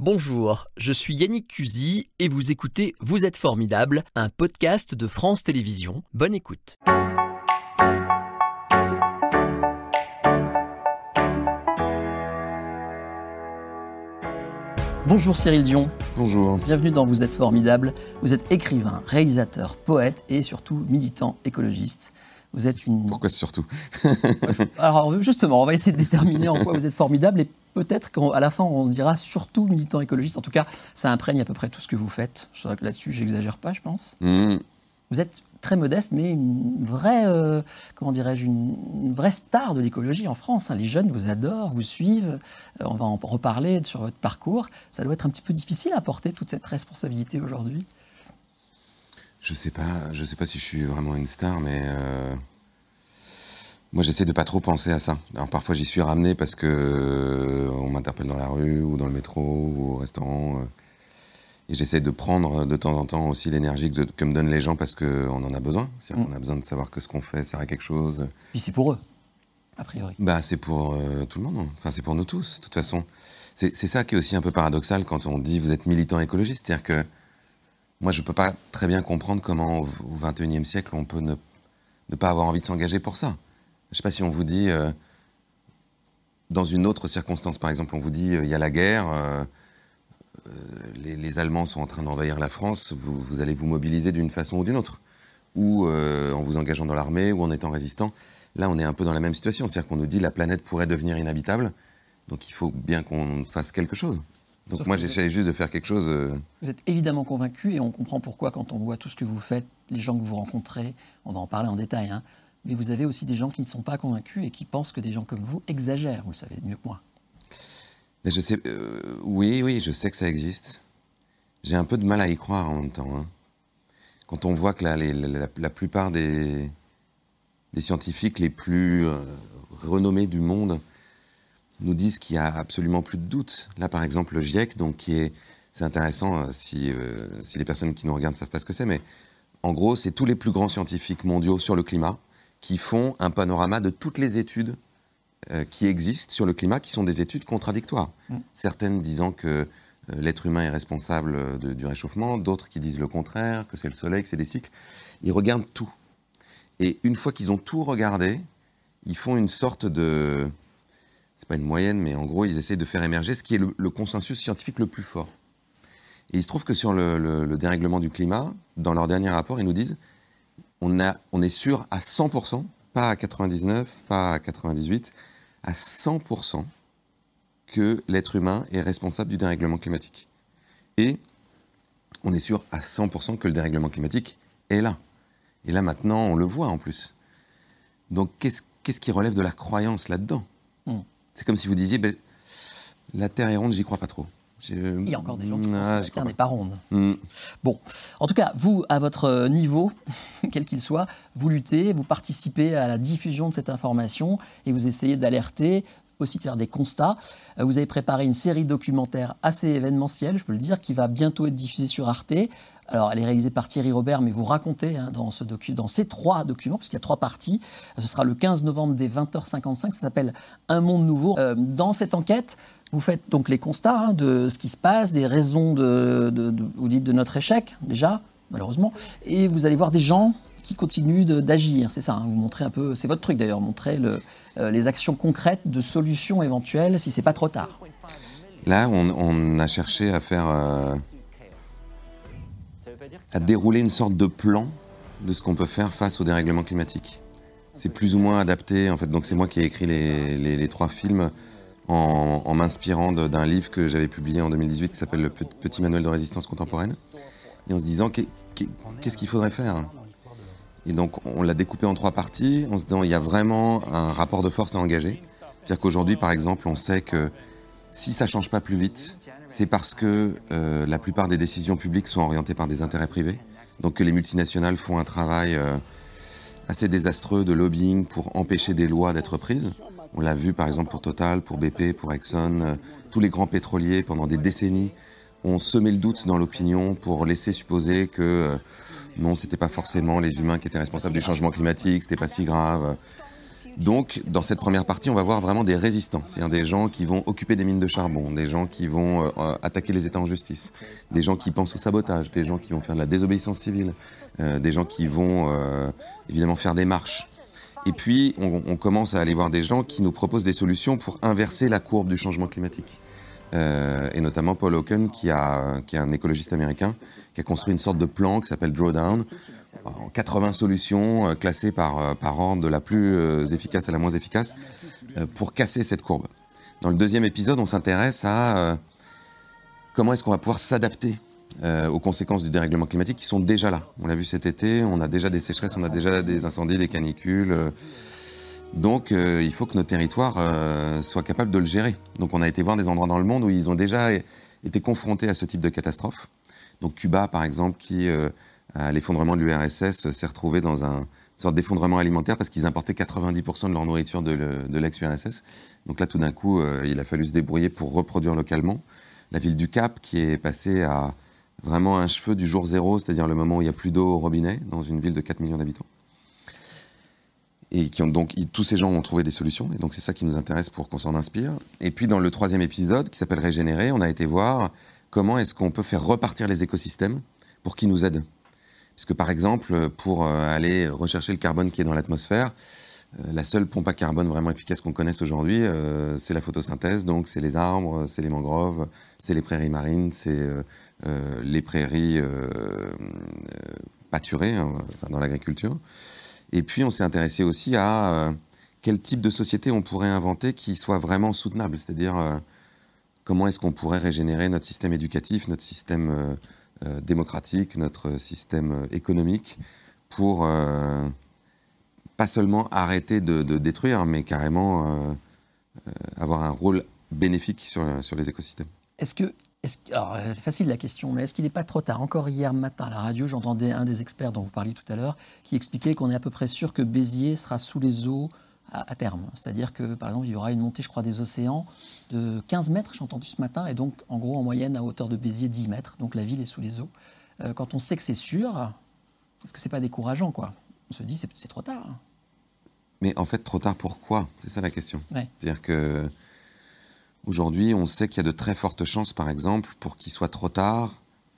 Bonjour, je suis Yannick Cusy et vous écoutez Vous êtes formidable, un podcast de France Télévisions. Bonne écoute. Bonjour Cyril Dion. Bonjour. Bienvenue dans Vous êtes formidable. Vous êtes écrivain, réalisateur, poète et surtout militant écologiste. Vous êtes une. Pourquoi surtout Alors justement, on va essayer de déterminer en quoi vous êtes formidable et peut-être qu'à la fin on se dira surtout militant écologiste. En tout cas, ça imprègne à peu près tout ce que vous faites. Je que là-dessus, j'exagère pas, je pense. Hmm. Vous êtes très modeste, mais une vraie, euh, comment dirais-je, une, vraie star de l'écologie en France. Hein. Les jeunes vous adorent, vous suivent. Euh, on va en reparler sur votre parcours. Ça doit être un petit peu difficile à porter toute cette responsabilité aujourd'hui. Je sais pas, je sais pas si je suis vraiment une star, mais euh, moi j'essaie de pas trop penser à ça. Alors parfois j'y suis ramené parce que on m'interpelle dans la rue ou dans le métro ou au restaurant. Et j'essaie de prendre de temps en temps aussi l'énergie que, me donnent les gens parce qu'on en a besoin. C'est-à-dire qu'on mm. a besoin de savoir que ce qu'on fait sert à quelque chose. Puis c'est pour eux, a priori. Bah, c'est pour euh, tout le monde. Hein. Enfin, c'est pour nous tous, de toute façon. C'est ça qui est aussi un peu paradoxal quand on dit vous êtes militant écologiste. C'est-à-dire que moi, je ne peux pas très bien comprendre comment, au XXIe siècle, on peut ne, pas avoir envie de s'engager pour ça. Je ne sais pas si on vous dit, euh, dans une autre circonstance, par exemple, on vous dit, euh, il y a la guerre, euh, les, Allemands sont en train d'envahir la France, vous, allez vous mobiliser d'une façon ou d'une autre. Ou en vous engageant dans l'armée, ou en étant résistant. Là, on est un peu dans la même situation. C'est-à-dire qu'on nous dit la planète pourrait devenir inhabitable, donc il faut bien qu'on fasse quelque chose. Donc moi, j'essaie juste de faire quelque chose. Euh, vous êtes évidemment convaincu, et on comprend pourquoi quand on voit tout ce que vous faites, les gens que vous rencontrez, on va en parler en détail, hein. mais vous avez aussi des gens qui ne sont pas convaincus et qui pensent que des gens comme vous exagèrent, vous le savez mieux que moi. Mais je sais, euh, oui, oui, je sais que ça existe. J'ai un peu de mal à y croire en même temps. Hein. Quand on voit que la, la, plupart des, des, scientifiques les plus euh, renommés du monde nous disent qu'il y a absolument plus de doute. Là, par exemple, le GIEC, donc qui est, c'est intéressant euh, si, si les personnes qui nous regardent ne savent pas ce que c'est, mais en gros, c'est tous les plus grands scientifiques mondiaux sur le climat qui font un panorama de toutes les études euh, qui existent sur le climat qui sont des études contradictoires. Mm. Certaines disant que euh, l'être humain est responsable du réchauffement, d'autres qui disent le contraire, que c'est le soleil, que c'est des cycles. Ils regardent tout. Et une fois qu'ils ont tout regardé, ils font une sorte de... C'est pas une moyenne, mais en gros, ils essayent de faire émerger ce qui est le, consensus scientifique le plus fort. Et il se trouve que sur le, dérèglement du climat, dans leur dernier rapport, ils nous disent on, a, on est sûr à 100%, pas à 99, pas à 98, à 100% que l'être humain est responsable du dérèglement climatique. Et on est sûr à 100% que le dérèglement climatique est là. Et là maintenant, on le voit en plus. Donc qu'est-ce qui relève de la croyance là-dedans? Hmm. C'est comme si vous disiez, ben, la Terre est ronde, j'y crois pas trop. Il y a encore des gens qui pensent ah, que la Terre n'est pas ronde. Hmm. Bon, en tout cas, vous, à votre niveau, quel qu'il soit, vous luttez, vous participez à la diffusion de cette information et vous essayez d'alerter, aussi de faire des constats. Euh, vous avez préparé une série documentaire assez événementielle, je peux le dire, qui va bientôt être diffusée sur Arte. Alors, elle est réalisée par Thierry Robert, mais vous racontez hein, dans, ces trois documents, puisqu'il y a trois parties. Ce sera le 15 novembre dès 20h55. Ça s'appelle Un monde nouveau. Euh, dans cette enquête, vous faites donc les constats hein, de ce qui se passe, des raisons de, vous dites de notre échec, déjà, malheureusement, et vous allez voir des gens qui continuent d'agir. C'est ça, hein, vous montrez un peu, c'est votre truc d'ailleurs, montrer le, euh, les actions concrètes de solutions éventuelles si c'est pas trop tard. Là, on, a cherché à faire. Euh, à dérouler une sorte de plan de ce qu'on peut faire face au dérèglement climatique. C'est plus ou moins adapté, en fait. Donc, c'est moi qui ai écrit les trois films en, m'inspirant d'un livre que j'avais publié en 2018 qui s'appelle Le Petit Manuel de résistance contemporaine, et en se disant qu'est-ce qu'il faudrait faire? Et donc on l'a découpé en trois parties en se disant il y a vraiment un rapport de force à engager. C'est-à-dire qu'aujourd'hui, par exemple, on sait que si ça change pas plus vite, c'est parce que euh, la plupart des décisions publiques sont orientées par des intérêts privés. Donc que les multinationales font un travail euh, assez désastreux de lobbying pour empêcher des lois d'être prises. On l'a vu par exemple pour Total, pour BP, pour Exxon, euh, tous les grands pétroliers pendant des décennies ont semé le doute dans l'opinion pour laisser supposer que non, c'était pas forcément les humains qui étaient responsables du changement climatique, c'était pas si grave. Donc, dans cette première partie, on va voir vraiment des résistants, c'est-à-dire des gens qui vont occuper des mines de charbon, des gens qui vont euh, attaquer les États en justice, des gens qui pensent au sabotage, des gens qui vont faire de la désobéissance civile, euh, des gens qui vont euh, évidemment faire des marches. Et puis, on, commence à aller voir des gens qui nous proposent des solutions pour inverser la courbe du changement climatique. Et notamment Paul Hawken, qui, est un écologiste américain, qui a construit une sorte de plan qui s'appelle Drawdown, 80 solutions euh, classées par, euh, par ordre de la plus euh, efficace à la moins efficace pour casser cette courbe. Dans le deuxième épisode, on s'intéresse à comment est-ce qu'on va pouvoir s'adapter aux conséquences du dérèglement climatique qui sont déjà là. On l'a vu cet été, on a déjà des sécheresses, on a déjà des incendies, des canicules. Donc il faut que nos territoires soient capables de le gérer. Donc on a été voir des endroits dans le monde où ils ont déjà été confrontés à ce type de catastrophe. Donc Cuba, par exemple, qui l'effondrement de l'URSS s'est retrouvé dans un, une sorte d'effondrement alimentaire parce qu'ils importaient 90% de leur nourriture de, l'ex-URSS. Donc là, tout d'un coup, euh, il a fallu se débrouiller pour reproduire localement. La ville du Cap, qui est passée à vraiment un cheveu du jour zéro, c'est-à-dire le moment où il n'y a plus d'eau au robinet, dans une ville de 4 millions d'habitants. Et qui ont donc, tous ces gens ont trouvé des solutions, et donc c'est ça qui nous intéresse pour qu'on s'en inspire. Et puis dans le troisième épisode, qui s'appelle Régénérer, on a été voir comment est-ce qu'on peut faire repartir les écosystèmes pour qu'ils nous aident. Puisque par exemple, pour euh, aller rechercher le carbone qui est dans l'atmosphère, euh, la seule pompe à carbone vraiment efficace qu'on connaisse aujourd'hui, euh, c'est la photosynthèse. Donc, c'est les arbres, c'est les mangroves, c'est les prairies marines, c'est les prairies pâturées hein, dans l'agriculture. Et puis, on s'est intéressé aussi à quel type de société on pourrait inventer qui soit vraiment soutenable. C'est-à-dire, comment est-ce qu'on pourrait régénérer notre système éducatif, notre système euh, démocratique, notre système économique, pour euh, pas seulement arrêter de, détruire, mais carrément euh, avoir un rôle bénéfique sur, sur les écosystèmes. Est-ce que alors, facile la question, mais est-ce qu'il n'est pas trop tard? Encore hier matin à la radio, j'entendais un des experts dont vous parliez tout à l'heure qui expliquait qu'on est à peu près sûr que Béziers sera sous les eaux à, terme. C'est-à-dire que, par exemple, il y aura une montée, je crois, des océans de 15 mètres, j'ai entendu ce matin, et donc, en gros, en moyenne, à hauteur de Béziers, 10 mètres. Donc, la ville est sous les eaux. Euh, quand on sait que c'est sûr, est-ce que c'est pas décourageant, quoi? On se dit, c'est trop tard. Mais en fait, trop tard pourquoi? C'est ça la question. C'est-à-dire que aujourd'hui, on sait qu'il y a de très fortes chances, par exemple, pour qu'il soit trop tard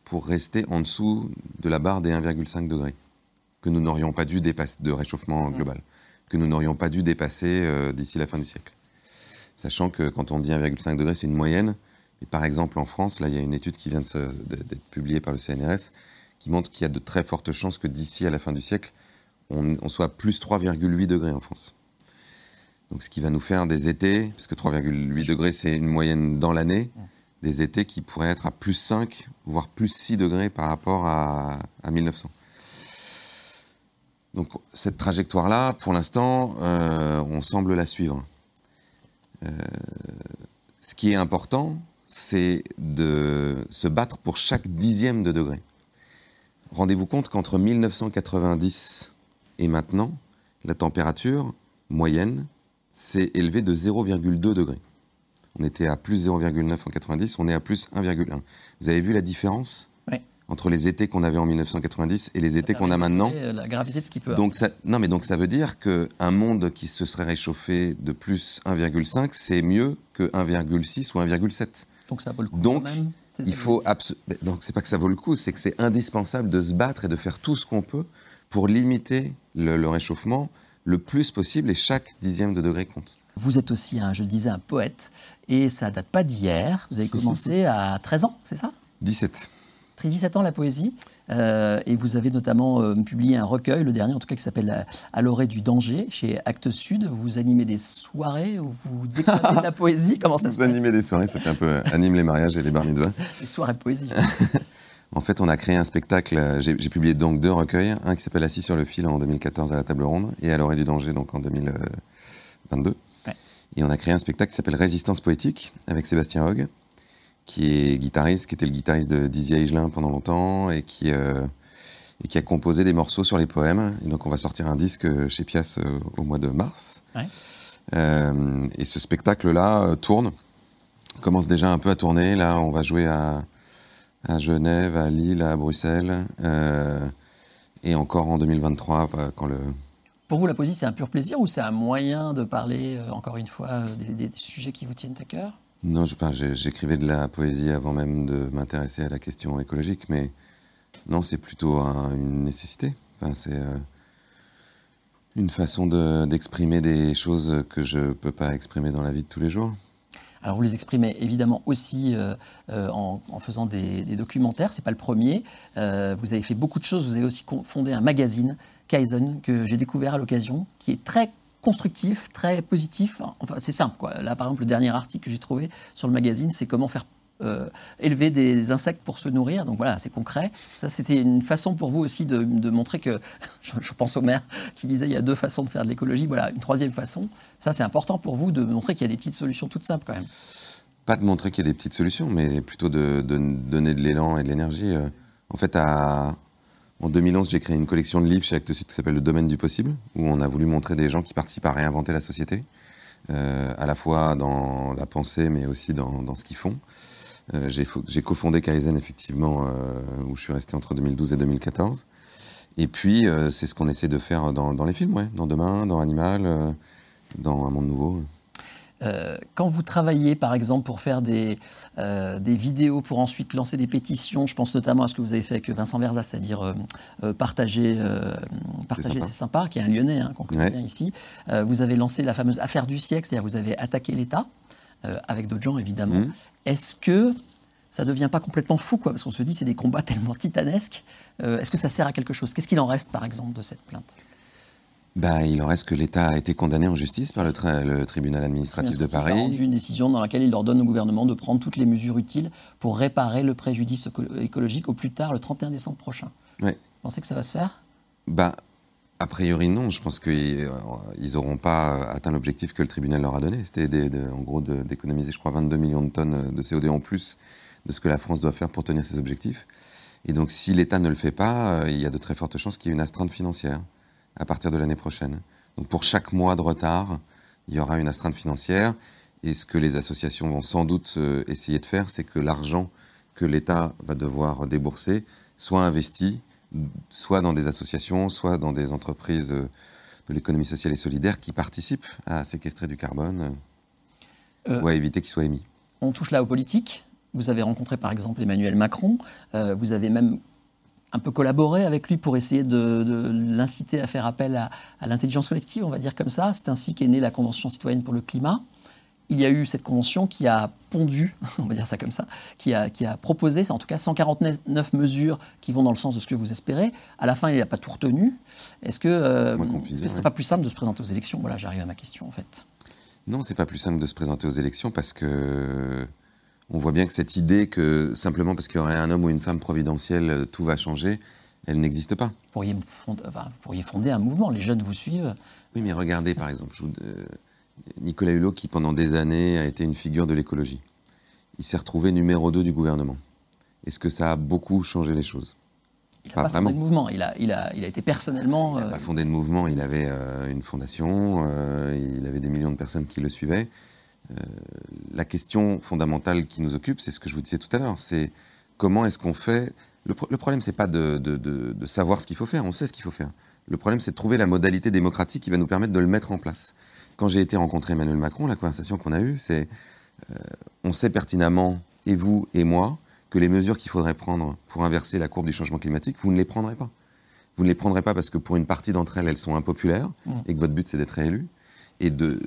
pour rester en dessous de la barre des 1,5 degrés que nous n'aurions pas dû dépasser de réchauffement global que nous n'aurions pas dû dépasser euh, d'ici la fin du siècle. Sachant que quand on dit 1,5 degré, c'est une moyenne. Et par exemple, en France, là, il y a une étude qui vient d'être publiée par le CNRS qui montre qu'il y a de très fortes chances que d'ici à la fin du siècle, on, soit plus 3,8 degrés en France. Donc, ce qui va nous faire des étés, parce que 3,8 degrés, c'est une moyenne dans l'année, des étés qui pourraient être à plus 5, voire plus 6 degrés par rapport à, à 1900. Donc cette trajectoire-là, pour l'instant, euh, on semble la suivre. Euh, ce qui est important, c'est de se battre pour chaque dixième de degré. Rendez-vous compte qu'entre 1990 et maintenant, la température moyenne s'est élevée de 0,2 degré. On était à plus 0,9 en 90, on est à plus 1,1. Vous avez vu la différence entre les étés qu'on avait en 1990 et les étés qu'on a maintenant? Euh, la gravité de ce qui peut. Donc ça, non, mais donc ça veut dire qu'un monde qui se serait réchauffé de plus 1,5, c'est mieux que 1,6 ou 1,7. Donc ça vaut le coup. Donc quand même, il faut donc c'est pas que ça vaut le coup, c'est que c'est indispensable de se battre et de faire tout ce qu'on peut pour limiter le, réchauffement le plus possible et chaque dixième de degré compte. Vous êtes aussi, un, je le disais, un poète et ça date pas d'hier. Vous avez commencé à 13 ans, c'est ça? 17. 17 ans la poésie, euh, et vous avez notamment euh, publié un recueil, le dernier en tout cas, qui s'appelle À l'orée du danger, chez Actes Sud. Vous animez des soirées où vous déclamez de la poésie? Comment ça se passe? Vous animez des soirées, ça fait un peu euh, anime les mariages et les bar mitzvahs. Les soirées de poésie. en fait, on a créé un spectacle, j'ai publié donc deux recueils, un qui s'appelle Assis sur le fil en 2014 à la table ronde, et À l'orée du danger donc en 2022. Et on a créé un spectacle qui s'appelle Résistance poétique avec Sébastien Hogg qui est guitariste, qui était le guitariste de Dizzy Higelin pendant longtemps et qui, euh, et qui a composé des morceaux sur les poèmes. Et donc on va sortir un disque chez Pias euh, au mois de mars. Euh, et ce spectacle-là tourne, commence déjà un peu à tourner. Là, on va jouer à, à Genève, à Lille, à Bruxelles. et encore en 2023, quand le, Pour vous, la poésie, c'est un pur plaisir ou c'est un moyen de parler, euh, encore une fois, euh, des, sujets qui vous tiennent à cœur? Non, j'écrivais de la poésie avant même de m'intéresser à la question écologique, mais non, c'est plutôt une nécessité. Enfin, c'est euh, une façon d'exprimer des choses que je ne peux pas exprimer dans la vie de tous les jours. Alors vous les exprimez évidemment aussi en, faisant des, des documentaires, c'est pas le premier. vous avez fait beaucoup de choses, vous avez aussi fondé un magazine Kaizen que j'ai découvert à l'occasion, qui est très constructif, très positif. Enfin, c'est simple. Quoi. Là, par exemple, le dernier article que j'ai trouvé sur le magazine, c'est comment faire euh, élever des insectes pour se nourrir. Donc voilà, c'est concret. Ça, c'était une façon pour vous aussi de, montrer que, je, pense au maire qui disait il y a deux façons de faire de l'écologie. Voilà, une troisième façon. Ça, c'est important pour vous de montrer qu'il y a des petites solutions toutes simples quand même. Pas de montrer qu'il y a des petites solutions, mais plutôt de, donner de l'élan et de l'énergie. Euh, en fait, en 2011, j'ai créé une collection de livres chez Actes Sud qui s'appelle Le Domaine du Possible, où on a voulu montrer des gens qui participent à réinventer la société, euh, à la fois dans la pensée, mais aussi dans, ce qu'ils font. Euh, j'ai cofondé Kaizen, effectivement, euh, où je suis resté entre 2012 et 2014. Et puis, c'est ce qu'on essaie de faire dans, dans, les films, ouais, dans Demain, dans Animal, dans Un Monde Nouveau. Euh, quand vous travaillez, par exemple, pour faire des, euh, des, vidéos, pour ensuite lancer des pétitions, je pense notamment à ce que vous avez fait avec Vincent Verza, c'est-à-dire euh, partager, partager c'est sympa, qui est un Lyonnais, hein, qu'on connaît bien ici. vous avez lancé la fameuse affaire du siècle, c'est-à-dire vous avez attaqué l'État, avec d'autres gens évidemment. Mmh. Est-ce que ça ne devient pas complètement fou, quoi, parce qu'on se dit c'est des combats tellement titanesques. Est-ce que ça sert à quelque chose? Qu'est-ce qu'il en reste, par exemple, de cette plainte? Bah, il en reste que l'État a été condamné en justice par le, le tribunal administratif de Paris. Il a rendu une décision dans laquelle il ordonne au gouvernement de prendre toutes les mesures utiles pour réparer le préjudice écologique au plus tard le 31 décembre prochain. Vous pensez que ça va se faire? Bah, A priori, non. Je pense qu'ils n'auront pas atteint l'objectif que le tribunal leur a donné. C'était en gros d'économiser, je crois, 22 millions de tonnes de CO2 en plus de ce que la France doit faire pour tenir ses objectifs. Et donc, si l'État ne le fait pas, euh, il y a de très fortes chances qu'il y ait une astreinte financière à partir de l'année prochaine. Donc pour chaque mois de retard, il y aura une astreinte financière. Et ce que les associations vont sans doute euh, essayer de faire, c'est que l'argent que l'État va devoir débourser soit investi, soit dans des associations, soit dans des entreprises euh, de l'économie sociale et solidaire qui participent à séquestrer du carbone euh, ou à éviter qu'il soit émis. On touche là aux politiques. Vous avez rencontré par exemple Emmanuel Macron. vous avez même un peu collaboré avec lui pour essayer de, l'inciter à faire appel à, l'intelligence collective, on va dire comme ça. C'est ainsi qu'est née la Convention citoyenne pour le climat. Il y a eu cette convention qui a pondu, on va dire ça comme ça, qui a, qui a proposé, en tout cas 149 mesures qui vont dans le sens de ce que vous espérez. À la fin, il n'a pas tout retenu. Est-ce que, euh, ce serait pas plus simple de se présenter aux élections? Voilà, j'arrive à ma question en fait. Non, c'est pas plus simple de se présenter aux élections parce que on voit bien que cette idée que simplement parce qu'il y aurait un homme ou une femme providentielle, euh, tout va changer, elle n'existe pas. Vous pourriez, fonder, vous pourriez, fonder, un mouvement, les jeunes vous suivent. Oui, mais regardez par exemple euh, Nicolas Hulot qui pendant des années a été une figure de l'écologie. Il s'est retrouvé numéro 2 du gouvernement. Est-ce que ça a beaucoup changé les choses? Il n'a pas, fondé de mouvement, il a, il a, il a été personnellement... Il n'a pas fondé de mouvement, il avait euh, une fondation, il avait des millions de personnes qui le suivaient. Euh, la question fondamentale qui nous occupe, c'est ce que je vous disais tout à l'heure, c'est comment est-ce qu'on fait... Le, le problème, c'est pas de, de, savoir ce qu'il faut faire, on sait ce qu'il faut faire. Le problème, c'est de trouver la modalité démocratique qui va nous permettre de le mettre en place. Quand j'ai été rencontrer Emmanuel Macron, la conversation qu'on a eue, c'est euh, on sait pertinemment, et vous et moi, que les mesures qu'il faudrait prendre pour inverser la courbe du changement climatique, vous ne les prendrez pas. Vous ne les prendrez pas parce que pour une partie d'entre elles, elles sont impopulaires mmh. et que votre but, c'est d'être réélu. Et, de,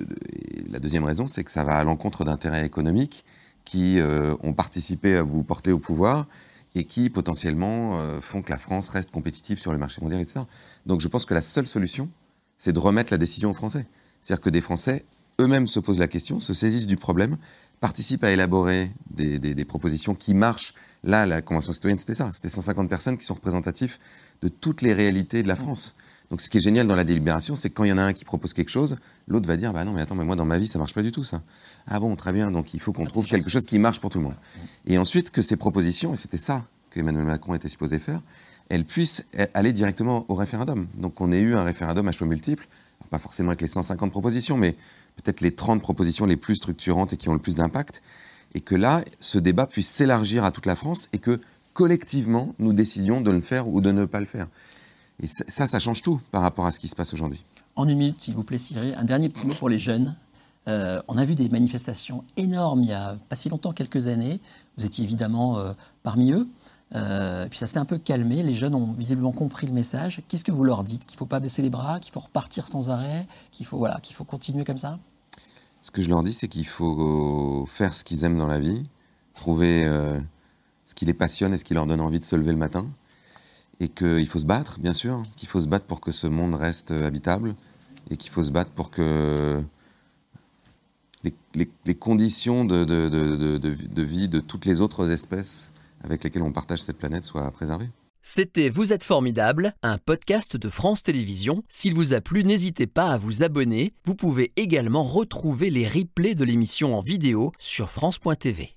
la deuxième raison, c'est que ça va à l'encontre d'intérêts économiques qui euh, ont participé à vous porter au pouvoir et qui potentiellement euh, font que la France reste compétitive sur le marché mondial, etc. Donc je pense que la seule solution, c'est de remettre la décision aux Français. C'est-à-dire que des Français eux-mêmes se posent la question, se saisissent du problème, participent à élaborer des, des propositions qui marchent. Là, la Convention citoyenne, c'était ça. C'était 150 personnes qui sont représentatives de toutes les réalités de la France. Donc ce qui est génial dans la délibération, c'est que quand il y en a un qui propose quelque chose, l'autre va dire bah non mais attends mais moi dans ma vie ça marche pas du tout ça. Ah bon très bien donc il faut qu'on trouve quelque chose qui marche pour tout le monde. Et ensuite que ces propositions et c'était ça que Emmanuel Macron était supposé faire, elles puissent aller directement au référendum. Donc on ait eu un référendum à choix multiples, pas forcément avec les 150 propositions mais peut-être les 30 propositions les plus structurantes et qui ont le plus d'impact et que là ce débat puisse s'élargir à toute la France et que collectivement nous décidions de le faire ou de ne pas le faire. Et ça, ça change tout par rapport à ce qui se passe aujourd'hui. En une minute, s'il vous plaît, Cyril, un dernier petit mot pour les jeunes. Euh, on a vu des manifestations énormes il y a pas si longtemps, quelques années. Vous étiez évidemment euh, parmi eux. Euh, puis ça s'est un peu calmé. Les jeunes ont visiblement compris le message. Qu'est-ce que vous leur dites? Qu'il ne faut pas baisser les bras, qu'il faut repartir sans arrêt, qu'il faut, voilà, qu'il faut continuer comme ça? Ce que je leur dis, c'est qu'il faut faire ce qu'ils aiment dans la vie, trouver ce qui les passionne et ce qui leur donne envie de se lever le matin. Et qu'il faut se battre, bien sûr, qu'il faut se battre pour que ce monde reste habitable et qu'il faut se battre pour que les, conditions de, vie de toutes les autres espèces avec lesquelles on partage cette planète soient préservées. C'était Vous êtes formidable, un podcast de France Télévisions. S'il vous a plu, n'hésitez pas à vous abonner. Vous pouvez également retrouver les replays de l'émission en vidéo sur France.tv.